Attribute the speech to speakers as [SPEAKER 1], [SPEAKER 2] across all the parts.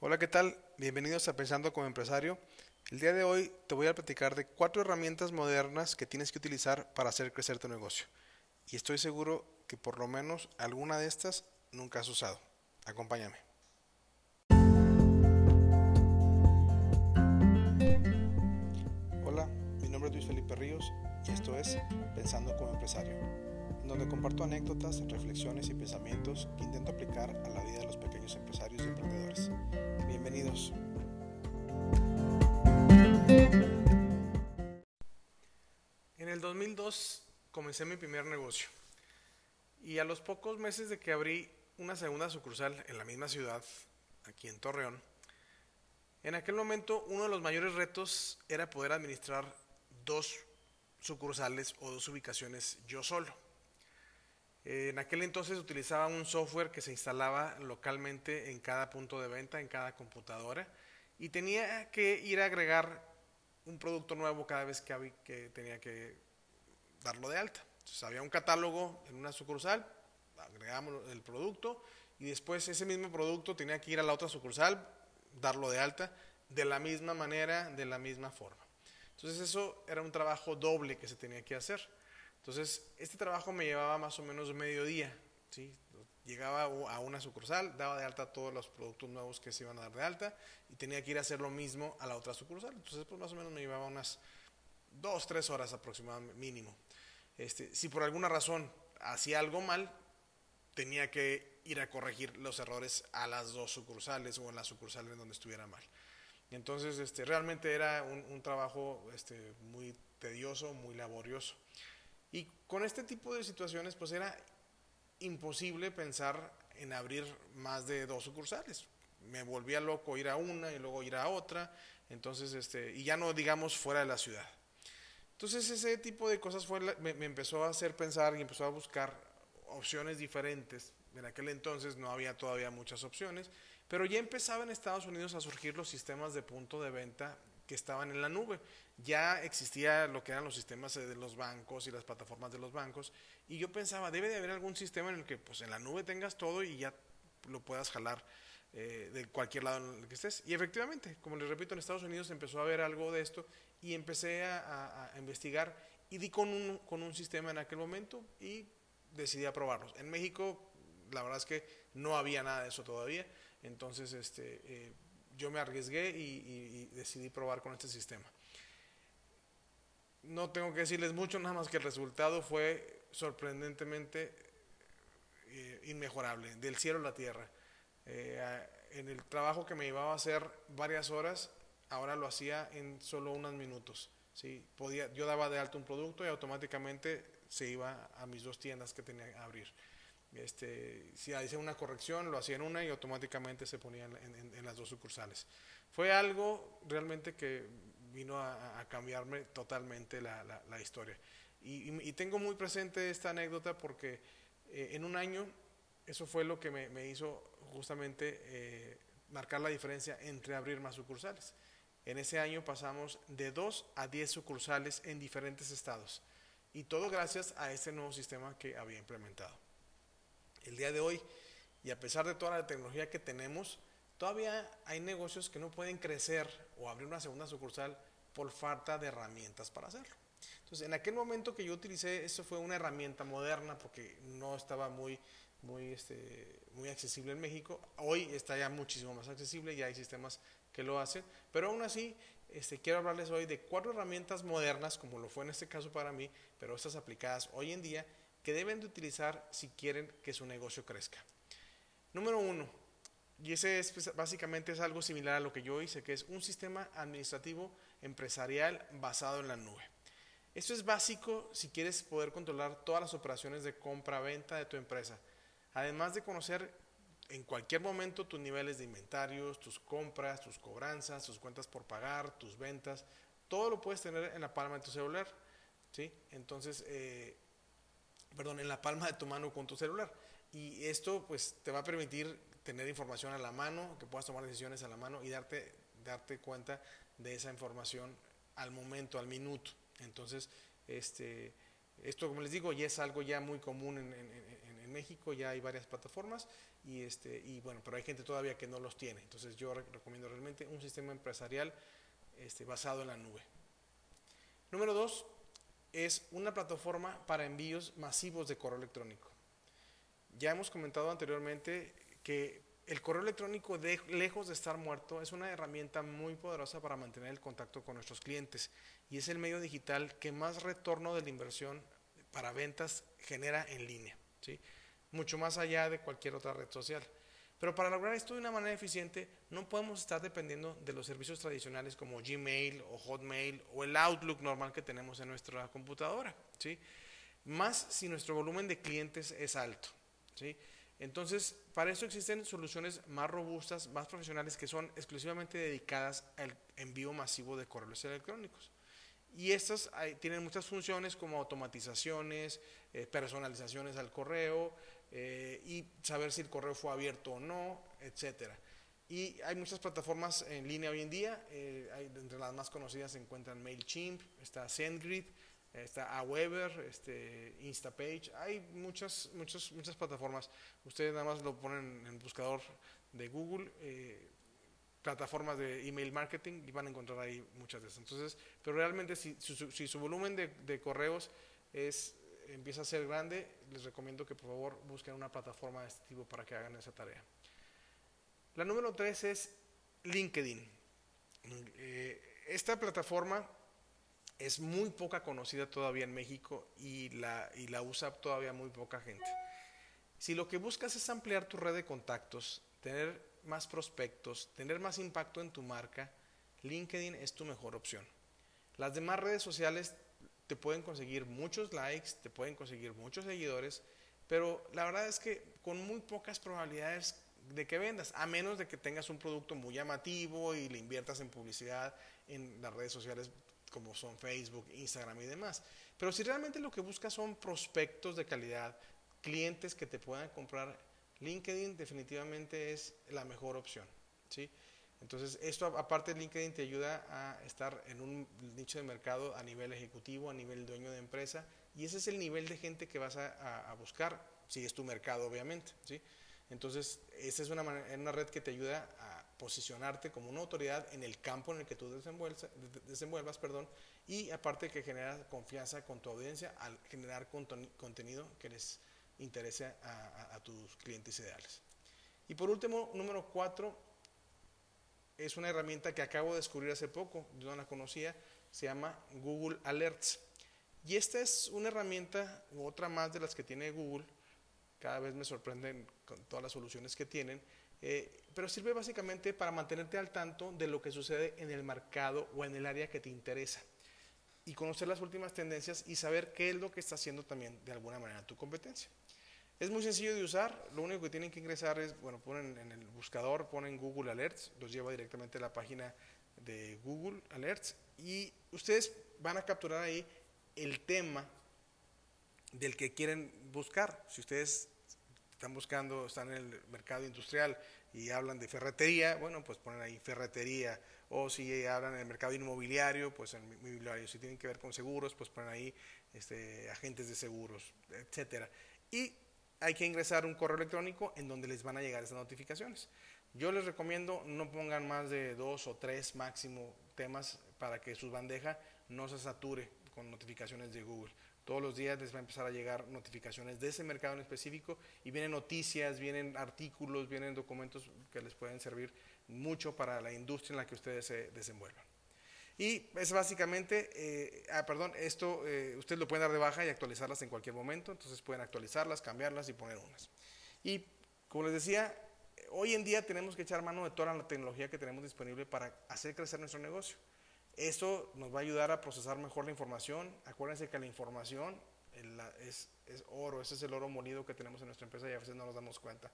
[SPEAKER 1] Hola, ¿qué tal? Bienvenidos a Pensando como Empresario. El día de hoy te voy a platicar de cuatro herramientas modernas que tienes que utilizar para hacer crecer tu negocio. Y estoy seguro que por lo menos alguna de estas nunca has usado. Acompáñame. Hola, mi nombre es Luis Felipe Ríos y esto es Pensando como Empresario, donde comparto anécdotas, reflexiones y pensamientos que intento aplicar a la vida de los pequeños empresarios y emprendedores. Bienvenidos. En el 2002 comencé mi primer negocio y a los pocos meses de que abrí una segunda sucursal en la misma ciudad, aquí en Torreón, en aquel momento uno de los mayores retos era poder administrar dos sucursales o dos ubicaciones yo solo. En aquel entonces utilizaba un software que se instalaba localmente en cada punto de venta, en cada computadora, y tenía que ir a agregar un producto nuevo cada vez que, que tenía que darlo de alta. Entonces había un catálogo en una sucursal, agregamos el producto y después ese mismo producto tenía que ir a la otra sucursal, darlo de alta, de la misma manera, de la misma forma. Entonces eso era un trabajo doble que se tenía que hacer. Entonces este trabajo me llevaba más o menos medio día. ¿sí? Llegaba a una sucursal, daba de alta todos los productos nuevos que se iban a dar de alta y tenía que ir a hacer lo mismo a la otra sucursal. Entonces pues más o menos me llevaba unas dos, tres horas aproximadamente mínimo. Este, si por alguna razón hacía algo mal, tenía que ir a corregir los errores a las dos sucursales o en la sucursal en donde estuviera mal. Entonces, este, realmente era un, un trabajo este, muy tedioso, muy laborioso. Y con este tipo de situaciones, pues era imposible pensar en abrir más de dos sucursales. Me volvía loco ir a una y luego ir a otra, entonces, este, y ya no digamos fuera de la ciudad. Entonces ese tipo de cosas fue me, me, empezó a hacer pensar y empezó a buscar opciones diferentes. En aquel entonces no había todavía muchas opciones, pero ya empezaba en Estados Unidos a surgir los sistemas de punto de venta que estaban en la nube. Ya existía lo que eran los sistemas de los bancos y las plataformas de los bancos, y yo pensaba, debe de haber algún sistema en el que pues en la nube tengas todo y ya lo puedas jalar eh, de cualquier lado en el que estés. Y efectivamente, como les repito, en Estados Unidos empezó a haber algo de esto y empecé a, a, a investigar y di con un, con un sistema en aquel momento y decidí aprobarlos. En México, la verdad es que no había nada de eso todavía, entonces este, eh, yo me arriesgué y, y, y, decidí probar con este sistema. No tengo que decirles mucho, nada más que el resultado fue sorprendentemente eh, inmejorable, del cielo a la tierra. Eh, en el trabajo que me llevaba a hacer varias horas, ahora lo hacía en solo unos minutos. ¿sí? Podía, yo daba de alto un producto y automáticamente se iba a mis dos tiendas que tenía que abrir. Este, si hacía una corrección, lo hacía en una y automáticamente se ponía en, en, en las dos sucursales. Fue algo realmente que vino a, a cambiarme totalmente la, la, la historia. Y, y, tengo muy presente esta anécdota porque eh, en un año eso fue lo que me, me hizo justamente eh, marcar la diferencia entre abrir más sucursales. En ese año pasamos de 2 a 10 sucursales en diferentes estados. Y todo gracias a este nuevo sistema que había implementado. El día de hoy, y a pesar de toda la tecnología que tenemos, todavía hay negocios que no pueden crecer o abrir una segunda sucursal por falta de herramientas para hacerlo. Entonces, en aquel momento que yo utilicé, eso fue una herramienta moderna porque no estaba muy, muy, este, muy accesible en México. Hoy está ya muchísimo más accesible, ya hay sistemas que lo hacen, pero aún así este, quiero hablarles hoy de cuatro herramientas modernas, como lo fue en este caso para mí, pero estas aplicadas hoy en día, que deben de utilizar si quieren que su negocio crezca. Número uno, y ese es pues, básicamente es algo similar a lo que yo hice, que es un sistema administrativo empresarial basado en la nube. Esto es básico si quieres poder controlar todas las operaciones de compra-venta de tu empresa, además de conocer en cualquier momento tus niveles de inventarios, tus compras, tus cobranzas, tus cuentas por pagar, tus ventas, todo lo puedes tener en la palma de tu celular, ¿sí? Entonces, eh, perdón, en la palma de tu mano con tu celular. Y esto pues te va a permitir tener información a la mano, que puedas tomar decisiones a la mano y darte, darte cuenta de esa información al momento, al minuto. Entonces, este, esto como les digo, ya es algo ya muy común en, México ya hay varias plataformas y, este, y bueno, pero hay gente todavía que no los tiene. Entonces yo recomiendo realmente un sistema empresarial este, basado en la nube. Número dos es una plataforma para envíos masivos de correo electrónico. Ya hemos comentado anteriormente que el correo electrónico, lejos de estar muerto, es una herramienta muy poderosa para mantener el contacto con nuestros clientes y es el medio digital que más retorno de la inversión para ventas genera en línea, ¿sí? mucho más allá de cualquier otra red social. Pero para lograr esto de una manera eficiente, no podemos estar dependiendo de los servicios tradicionales como Gmail o Hotmail o el Outlook normal que tenemos en nuestra computadora, ¿sí? Más si nuestro volumen de clientes es alto, ¿sí? Entonces, para eso existen soluciones más robustas, más profesionales, que son exclusivamente dedicadas al envío masivo de correos electrónicos. Y estas tienen muchas funciones como automatizaciones, eh, personalizaciones al correo eh, y saber si el correo fue abierto o no, etc. Y hay muchas plataformas en línea hoy en día. Eh, entre las más conocidas se encuentran MailChimp, está SendGrid, está Aweber, este, Instapage, hay muchas, muchas, muchas plataformas. Ustedes nada más lo ponen en el buscador de Google, plataformas de email marketing y van a encontrar ahí muchas de esas. Entonces, pero realmente si, si, su volumen de, de, correos es, empieza a ser grande, les recomiendo que por favor busquen una plataforma de este tipo para que hagan esa tarea. La número tres es LinkedIn. Eh, esta plataforma es muy poca conocida todavía en México y la, y la usa todavía muy poca gente. Si lo que buscas es ampliar tu red de contactos, tener más prospectos, tener más impacto en tu marca, LinkedIn es tu mejor opción. Las demás redes sociales te pueden conseguir muchos likes, te pueden conseguir muchos seguidores, pero la verdad es que con muy pocas probabilidades de que vendas, a menos de que tengas un producto muy llamativo y le inviertas en publicidad en las redes sociales como son Facebook, Instagram y demás. Pero si realmente lo que buscas son prospectos de calidad, clientes que te puedan comprar, LinkedIn definitivamente es la mejor opción. ¿sí? Entonces, esto aparte de LinkedIn te ayuda a estar en un nicho de mercado a nivel ejecutivo, a nivel dueño de empresa, y ese es el nivel de gente que vas a, buscar, si es tu mercado, obviamente. ¿sí? Entonces, esa es una, una red que te ayuda a posicionarte como una autoridad en el campo en el que tú desenvuelvas, perdón, y aparte que genera confianza con tu audiencia al generar contenido que les interese a, tus clientes ideales. Y por último, número cuatro, es una herramienta que acabo de descubrir hace poco, yo no la conocía, se llama Google Alerts. Y esta es una herramienta, otra más de las que tiene Google, cada vez me sorprenden con todas las soluciones que tienen, eh, pero sirve básicamente para mantenerte al tanto de lo que sucede en el mercado o en el área que te interesa y conocer las últimas tendencias y saber qué es lo que está haciendo también de alguna manera tu competencia. Es muy sencillo de usar, lo único que tienen que ingresar es, bueno, ponen en el buscador, ponen Google Alerts, los lleva directamente a la página de Google Alerts y ustedes van a capturar ahí el tema del que quieren buscar. Si ustedes están buscando, están en el mercado industrial y hablan de ferretería, bueno, pues ponen ahí ferretería. O si hablan en el mercado inmobiliario, pues en inmobiliario. Si tienen que ver con seguros, pues ponen ahí este, agentes de seguros, etcétera. Y hay que ingresar un correo electrónico en donde les van a llegar esas notificaciones. Yo les recomiendo no pongan más de dos o tres máximo temas para que su bandeja no se sature con notificaciones de Google. Todos los días les va a empezar a llegar notificaciones de ese mercado en específico y vienen noticias, vienen artículos, vienen documentos que les pueden servir mucho para la industria en la que ustedes se desenvuelvan. Y es básicamente, eh, ah, perdón, esto eh, ustedes lo pueden dar de baja y actualizarlas en cualquier momento, entonces pueden actualizarlas, cambiarlas y poner unas. Y como les decía, hoy en día tenemos que echar mano de toda la tecnología que tenemos disponible para hacer crecer nuestro negocio. Esto nos va a ayudar a procesar mejor la información. Acuérdense que la información es, oro, ese es el oro molido que tenemos en nuestra empresa y a veces no nos damos cuenta.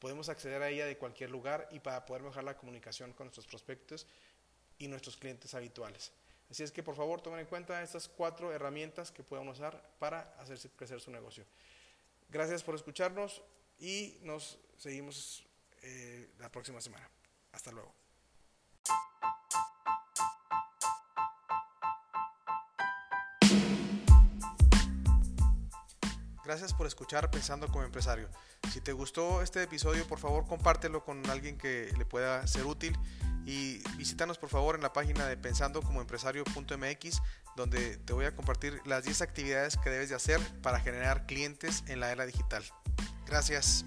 [SPEAKER 1] Podemos acceder a ella de cualquier lugar y para poder mejorar la comunicación con nuestros prospectos y nuestros clientes habituales. Así es que por favor tomen en cuenta estas cuatro herramientas que puedan usar para hacer crecer su negocio. Gracias por escucharnos y nos seguimos eh, la próxima semana. Hasta luego. Gracias por escuchar Pensando como empresario. Si te gustó este episodio, por favor compártelo con alguien que le pueda ser útil y visítanos por favor en la página de pensandocomoempresario.mx donde te voy a compartir las 10 actividades que debes de hacer para generar clientes en la era digital. Gracias.